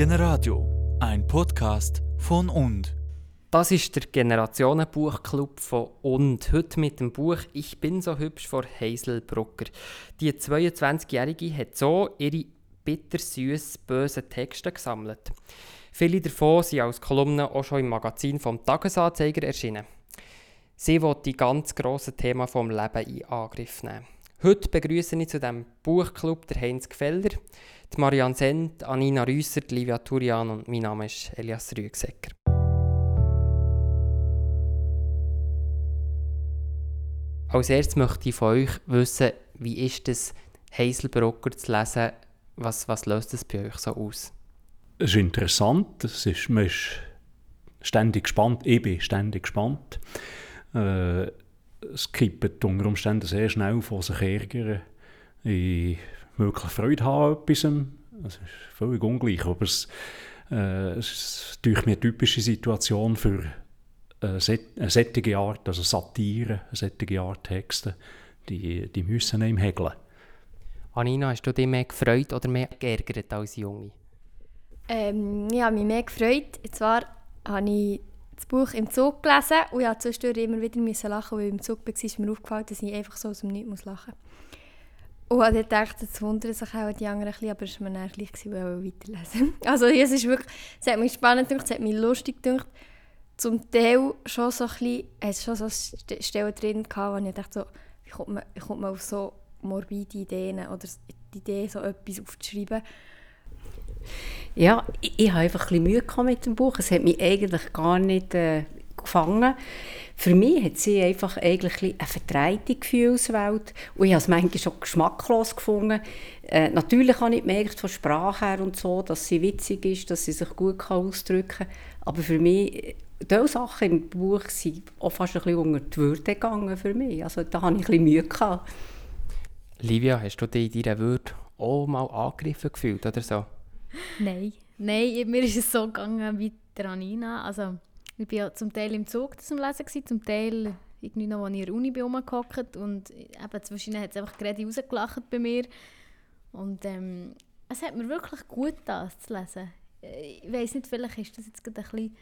Generadio, ein Podcast von und. Das ist der Generationenbuchclub von und. Heute mit dem Buch Ich bin so hübsch von Hazel Brucker. Die 22-Jährige hat so ihre bittersüß bösen Texte gesammelt. Viele davon sind als Kolumnen auch schon im Magazin vom Tagesanzeiger erschienen. Sie will die ganz grossen Thema vom Leben in Angriff nehmen. Heute begrüße ich zu diesem Buchclub der Heinz Gfelder, die Marianne Send, Anina Rüsser, Livia Turian und mein Name ist Elias Rüegsecker. Als erstes möchte ich von euch wissen, wie ist es, Heiselbrocker zu lesen? Was, was löst es bei euch so aus? Es ist interessant, es ist, man ist ständig gespannt, ich bin ständig gespannt. Äh, es kippt unter Umständen sehr schnell von sich ärgern. Ich wirklich Freude haben an etwas. Es ist völlig ungleich, aber es, äh, es ist durch eine typische Situation für eine solche Art, also Satire, eine solche Art Texte, die, die müssen einem häkeln. Anina, hast du dich mehr gefreut oder mehr geärgert als Junge? Ähm, ich habe mich mehr gefreut. Und zwar habe ich das Buch im Zug gelesen und musste zwischendurch immer wieder müssen lachen, weil ich im Zug war, ist mir aufgefallen, dass ich einfach so aus dem Nichts lachen muss. Und ich dachte, jetzt wundern sich auch die anderen ein bisschen, aber es war mir gleich, weil ich weiterlesen Also es ist wirklich, es hat mich spannend gedacht, es hat mich lustig gedacht. Zum Teil schon so ein bisschen, es schon so Stellen drin gehabt, wo ich dachte, so, wie kommt man, wie kommt man auf so morbide Ideen oder die Idee, so etwas aufzuschreiben. Ja, ich, ich habe einfach ein Mühe mit dem Buch. Es hat mich eigentlich gar nicht äh, gefangen. Für mich hat sie einfach eigentlich eine verdrehte Gefühlswelt und ich habe es manchmal schon geschmacklos gefunden. Äh, natürlich habe ich gemerkt von Sprache her und so, dass sie witzig ist, dass sie sich gut ausdrücken kann. Aber für mich, diese Sachen im Buch sind auch fast ein bisschen unter die Würde gegangen für mich. Also da habe ich ein bisschen Mühe gehabt. Livia, hast du dich in deiner Würde auch mal angegriffen gefühlt oder so? Nein, nein, mir ist es so gegangen wie der Anina. Also, ich war ja zum Teil im Zug zum Lesen, gewesen, zum Teil irgendwie noch, als ich in der Uni rumgehockt und eben zwischen hat es einfach gerade rausgelacht bei mir. Und ähm, es hat mir wirklich gut das zu lesen. Ich weiß nicht, vielleicht ist das jetzt gerade ein bisschen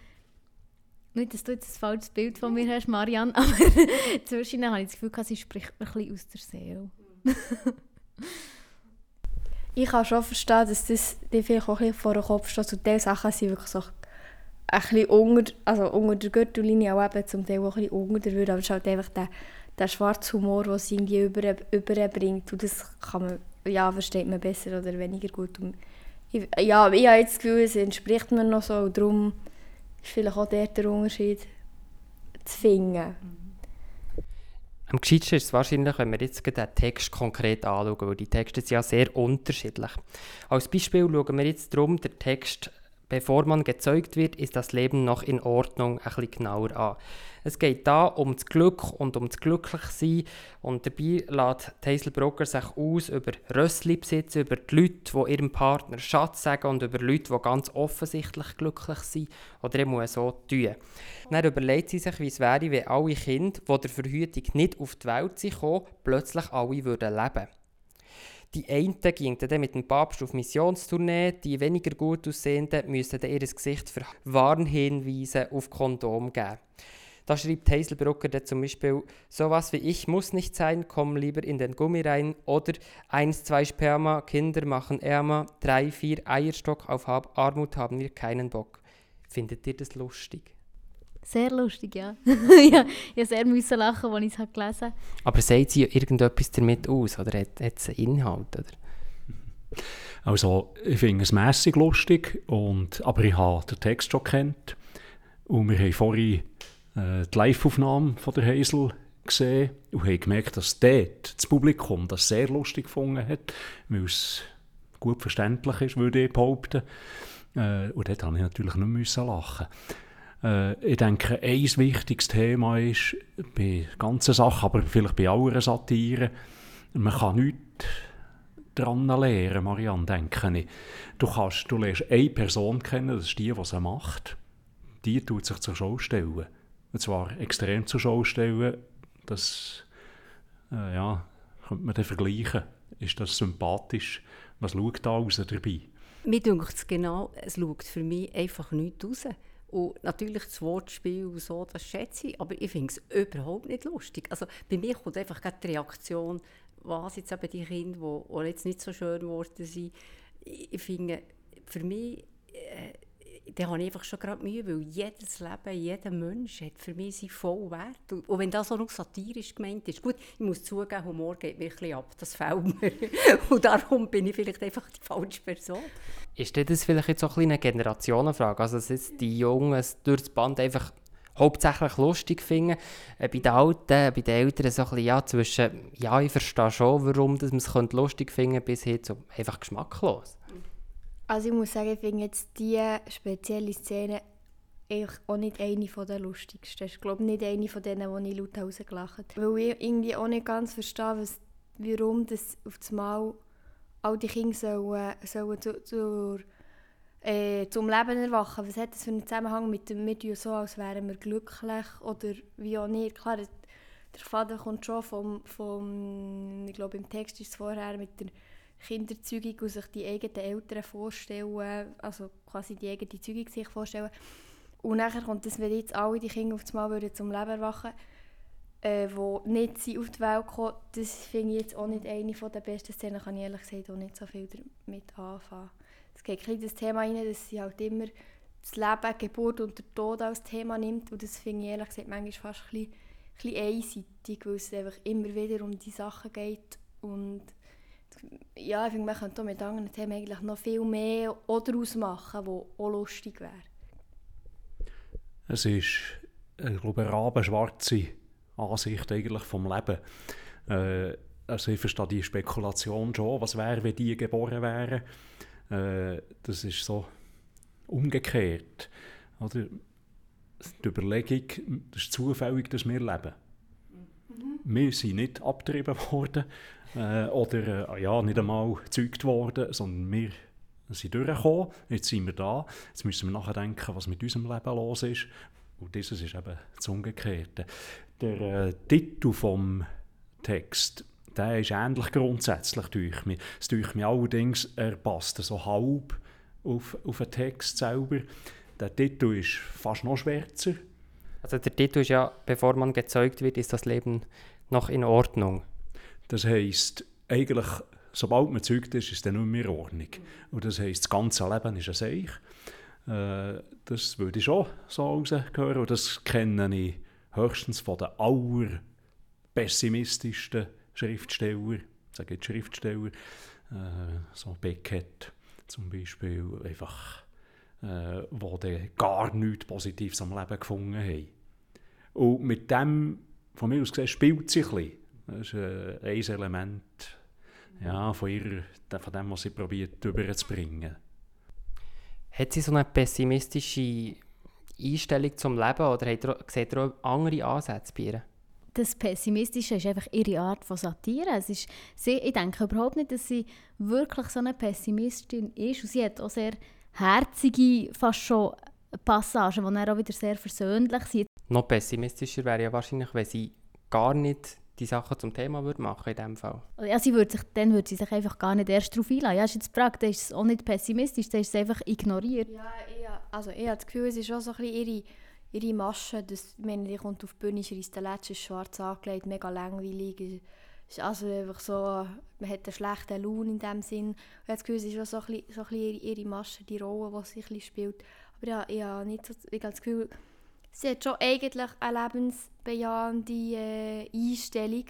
nicht, dass du jetzt ein falsches Bild von mir hast, Marianne, aber zwischen habe ich das Gefühl, sie spricht mir ein bisschen aus der Seele. Ich kann schon verstehen, dass das dir vielleicht auch ein vor den Kopf steht. Und diese Sachen sind wirklich so ein bisschen unter, also unter der Gürtellinie auch eben zum Teil auch ein bisschen unter der Würde. Aber es ist halt einfach der, der schwarze Humor, den sie irgendwie über, überbringt. Und das kann man, ja, versteht man besser oder weniger gut. Und ich, ja, ich habe jetzt das Gefühl, es entspricht mir noch so. Und darum ist vielleicht auch der, Unterschied zu finden. Am gescheitsten ist es wahrscheinlich, wenn wir jetzt den Text konkret anschauen, weil die Texte sind ja sehr unterschiedlich. Als Beispiel schauen wir jetzt darum den Text Bevor man gezeugt wird, ist das Leben noch in Ordnung, ein bisschen genauer an. Es geht da um das Glück und um das Glücklichsein und dabei lässt Hazelbrugger sich aus über Rössli besitzen, über die Leute, die ihrem Partner Schatz sagen und über Leute, die ganz offensichtlich glücklich sind oder eben so tun. Dann überlegt sie sich, wie es wäre, wenn alle Kinder, die der Verhütung nicht auf die Welt sind, plötzlich alle würden leben die einen gingen dann mit dem Papst auf Missionstournee, die weniger gut aussehenden müssten ihr Gesicht für Warnhinweise auf Kondom geben. Da schreibt Hazelbrucker dann zum Beispiel, sowas wie ich muss nicht sein, komm lieber in den Gummi rein oder eins, zwei Sperma, Kinder machen ärmer, drei, vier Eierstock auf Armut haben wir keinen Bock. Findet ihr das lustig? Sehr lustig, ja. ja ich sehr müssen lachen, als ich es gelesen habe. Aber sagt sie irgendetwas damit aus oder hat, hat es einen Inhalt? Oder? Also ich finde es mässig lustig, und, aber ich habe den Text schon kennt und wir haben vorhin äh, die Live-Aufnahme von der Hazel gesehen und haben gemerkt, dass dort das Publikum das sehr lustig gefunden hat, weil es gut verständlich ist, würde ich behaupten. Äh, und dort musste ich natürlich nicht müssen lachen. Äh, ich denke, ein wichtiges Thema ist bei ganzen Sachen, aber vielleicht bei aller Satire, man kann nichts daran lernen, Marianne, denke ich. Du, kannst, du lernst eine Person kennen, das ist die, die sie macht. Die tut sich zur Schau stellen. Und zwar extrem zur Schau stellen, das äh, ja, könnte man dann vergleichen. Ist das sympathisch was schaut da raus dabei? Mir denkt es genau, es schaut für mich einfach nichts raus. Und natürlich das Wortspiel und so, das schätze ich, aber ich finde es überhaupt nicht lustig. Also bei mir kommt einfach die Reaktion, was jetzt eben die Kinder, die jetzt nicht so schön geworden sind, ich finde, für mich, äh, da habe ich einfach schon gerade Mühe, weil jedes Leben, jeder Mensch hat für mich seinen vollen Wert. Und, wenn das auch noch satirisch gemeint ist, gut, ich muss zugeben, Humor geht mir ein ab, das fällt mir. und darum bin ich vielleicht einfach die falsche Person. Ist das vielleicht jetzt auch ein eine Generationenfrage? Also, dass jetzt die Jungen durch das Band einfach hauptsächlich lustig finden. Äh, bei den Alten, bei den Eltern so ein bisschen, ja, zwischen, ja, ich verstehe schon, warum man es lustig finden könnte, bis hin zu einfach geschmacklos. Also ich muss sagen, ich finde jetzt diese spezielle Szene auch nicht eine der lustigsten. Ich glaube nicht eine von denen, die ich laut rausgelacht habe. Weil ich irgendwie auch nicht ganz verstehe, was, warum das auf das Mal all die Kinder sollen, sollen zu, zu, äh, zum Leben erwachen. Was hat das für einen Zusammenhang mit dem, tun so, als wären wir glücklich oder wie auch nicht. Klar, der Vater kommt schon vom, vom ich glaube im Text ist es vorher mit der Kinderzeugung und sich die eigenen Eltern vorstellen, also quasi die eigene Zeugung sich vorstellen. Und nachher kommt das, wenn jetzt alle die Kinder auf einmal würden zum Leben erwachen äh, die nicht sind auf die Welt kommen, das finde ich jetzt auch nicht eine der besten Szenen, kann ich ehrlich gesagt auch nicht so viel damit anfangen. Es geht ein das Thema rein, dass sie halt immer das Leben, Geburt und der Tod als Thema nimmt und das finde ich ehrlich gesagt manchmal fast ein bisschen, ein bisschen einseitig, weil es einfach immer wieder um die Sachen geht und ja, ich finde, man könnte mit anderen Themen eigentlich noch viel mehr daraus machen, was auch lustig wäre. Es ist, äh, ich glaube, eine rabenschwarze Ansicht eigentlich vom Leben. Äh, also ich verstehe die Spekulation schon, was wäre, wenn die geboren wären. Äh, das ist so umgekehrt. Oder? Die Überlegung, das ist zufällig, dass wir leben. Wir sind nicht abgetrieben worden, äh, oder äh, ja, nicht einmal gezeugt worden, sondern wir sind durchgekommen, jetzt sind wir da, jetzt müssen wir nachdenken, was mit unserem Leben los ist. Und dieses ist eben das Umgekehrte. Der äh, Titel vom Text, der ist ähnlich grundsätzlich durch mich. Es durch mich allerdings, er passt so halb auf, auf den Text selber. Der Titel ist fast noch schwärzer. Also der Titel ist ja, bevor man gezeugt wird, ist das Leben noch in Ordnung. Das heisst, eigentlich, sobald man zeugt ist, ist es nicht mehr Ordnung. Und das heisst, das ganze Leben ist ein Seich. Äh, das würde ich schon so rausgehören. Und das kenne ich höchstens von den allerpessimistischsten Schriftstellern. Ich sage jetzt Schriftsteller. Äh, so Beckett zum Beispiel. Einfach, äh, die gar nichts Positives am Leben gefunden haben. Und mit dem, von mir aus gesehen, spielt sich ein bisschen. Das ist äh, ein Element ja, von, ihrer, von dem, was sie probiert überzubringen. Hat sie so eine pessimistische Einstellung zum Leben oder sieht ihr auch andere Ansätze bei ihr? Das Pessimistische ist einfach ihre Art von Satire. Es ist, sie, ich denke überhaupt nicht, dass sie wirklich so eine Pessimistin ist. Und sie hat auch sehr herzige, fast schon Passagen, die dann auch wieder sehr versöhnlich sind. Noch pessimistischer wäre ja wahrscheinlich, wenn sie gar nicht die Sachen zum Thema würde machen in diesem Fall? Ja, sie würde sich, dann würde sie sich einfach gar nicht erst darauf einladen. Ja, ist jetzt gefragt, dann ist es auch nicht pessimistisch, dann ist es einfach ignoriert. Ja, ich, also ich habe das Gefühl, es ist auch so ein bisschen ihre, ihre Masche. Das, ich meine, die kommt auf die Bühne, ist der letzte schwarz angelegt, mega langweilig. Ist also einfach so, man hat einen schlechten Lohn in dem Sinn. Ich habe das Gefühl, es ist auch so ein bisschen, so ein bisschen ihre, ihre Masche, die Rolle, die sie ein bisschen spielt. Aber ja, ich habe, nicht so, ich habe das Gefühl, sie hat schon eigentlich eine lebensbejahende äh, Einstellung.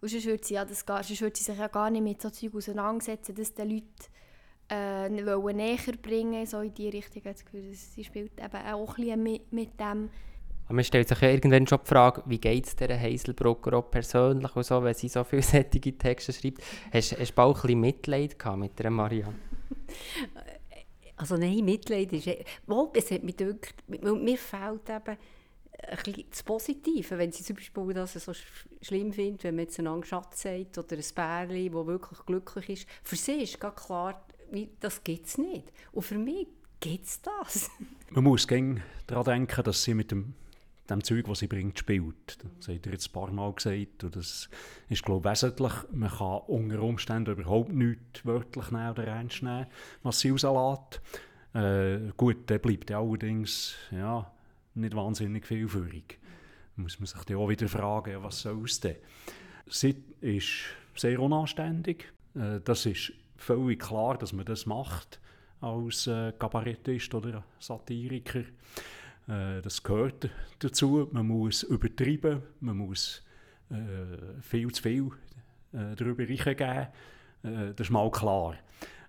Und sonst würde, sie ja das gar, sonst würde sie sich ja gar nicht mit so Zeug auseinandersetzen, dass die Leute äh, wollen näher bringen so in die Richtung. Sie spielt eben auch ein bisschen mit, mit dem. Aber man stellt sich ja irgendwann schon die Frage, wie geht es dieser Heiselbrucker auch persönlich und so, wenn sie so vielseitige Texte schreibt. Hast, hast du auch ein bisschen Mitleid gehabt mit der Marianne? Also nein, Mitleid ist... Wohl, es hat mich gedacht, mir fehlt eben das Positive, wenn sie zum Beispiel das so schlimm findet, wenn man jetzt einen Schatz sagt oder ein Bärli, das wirklich glücklich ist. Für sie ist ganz klar, das gibt es nicht. Und für mich gibt es das. Man muss daran denken, dass sie mit dem dem Zeug, was sie bringt, spielt. Das hat er jetzt ein paar Mal gesagt. Und das ist, glaube ich, wesentlich. Man kann unter Umständen überhaupt nichts wörtlich nehmen oder ernst nehmen, was sie rauslässt. Äh, gut, dann bleibt allerdings ja, nicht wahnsinnig viel führig. Muss man sich auch wieder fragen, was soll es denn? Sie ist sehr unanständig. Äh, das ist völlig klar, dass man das macht als äh, Kabarettist oder Satiriker. Äh, das gehört dazu. Man muss übertreiben, man muss äh, viel zu viel äh, darüber reingeben. Äh, das ist mal klar.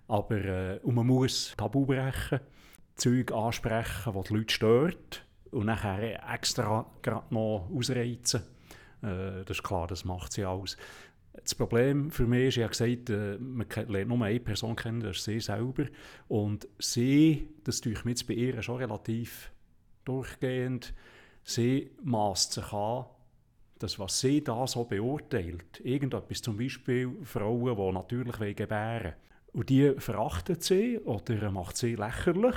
Aber äh, und man muss Tabu brechen, Zeug ansprechen, die die Leute stört und nachher extra noch ausreizen. Das ist klar, das macht sie alles. Das Problem für mich ist, ich habe gesagt, man lernt nur eine Person kennen, das ist sie selber. Und sie, das tue ich mir jetzt bei ihr schon relativ durchgehend, sie maßt sich an, das, was sie da so beurteilt, irgendetwas, zum Beispiel Frauen, die natürlich gebären und die verachtet sie oder macht sie lächerlich.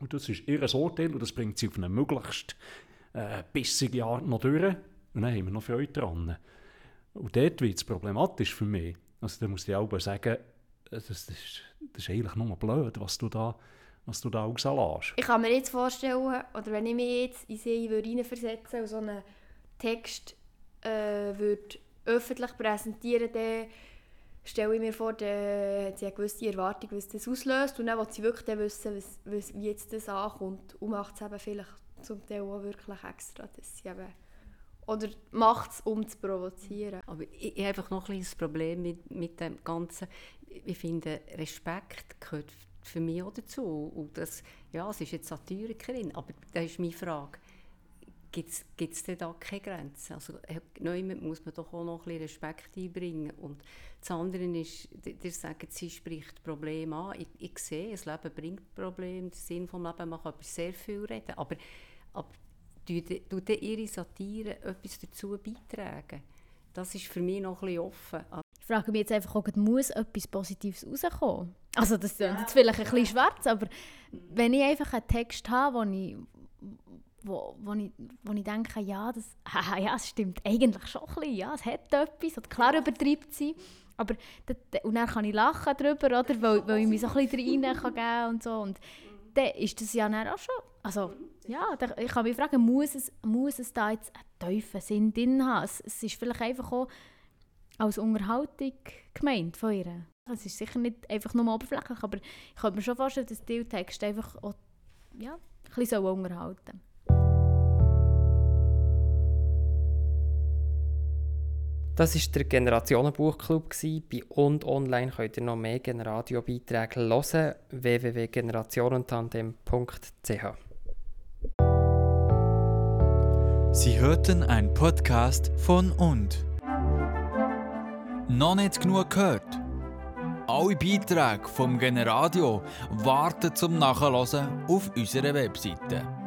Und das ist ihr Urteil und das bringt sie auf eine möglichst äh, bissige Art noch durch. Und dann haben wir noch Freude dran. Und dort wird es problematisch für mich. Also da muss ich auch sagen, das, das, ist, das ist eigentlich nur blöd, was du da, was du da rauslässt. Ich kann mir jetzt vorstellen, oder wenn ich mich jetzt in sie hineinversetzen und so einen Text äh, würde öffentlich präsentieren dann stelle ich mir vor, dann hat sie eine gewisse Erwartung, was das auslöst und dann will sie wirklich wissen, was, was, wie jetzt das ankommt und macht es eben vielleicht zum Teil auch wirklich extra, dass sie eben oder macht es, um zu provozieren? Aber ich, ich habe einfach noch ein kleines Problem mit, mit dem Ganzen. Ich finde, Respekt gehört für mich auch dazu. Und das, ja, sie ist jetzt Satyrikerin, aber da ist meine Frage, gibt es denn da keine Grenzen? Also neu muss man doch auch noch ein bisschen Respekt einbringen. Und das andere ist, ihr sagt, sie spricht Probleme an. Ich, ich sehe, das Leben bringt Probleme, der Sinn des Lebens, man kann über sehr viel reden, aber, aber tut ihre Satire etwas dazu beitragen? Das ist für mich noch ein bisschen offen. Ich frage mich jetzt einfach, ob etwas Positives rauskommen? Also das ist jetzt vielleicht ein bisschen schwarz, aber wenn ich einfach einen Text habe, wo ich, wo, wo ich, wo ich denke, ja, das, ja, das stimmt eigentlich schon ein bisschen, ja, es hat etwas, und klar übertreibt sie, aber und dann kann ich lachen darüber, oder, weil, weil ich mich so ein bisschen rein kann und so, und dann ist das ja dann auch schon, also ja, ich kann mich fragen, muss es, muss es da jetzt einen tiefen Sinn drin haben? Es, es ist vielleicht einfach auch als Unterhaltung gemeint von ihr. Es ist sicher nicht einfach nur oberflächlich, aber ich kann mir schon vorstellen, dass die Texte einfach auch, ja, ein bisschen unterhalten Das war der Generationenbuchclub. Bei und online könnt ihr noch mehr Generadio-Beiträge hören. www.generationentandem.ch Sie hörten einen Podcast von und. Noch nicht genug gehört? Alle Beiträge vom Generadio warten zum Nachhören auf unserer Webseite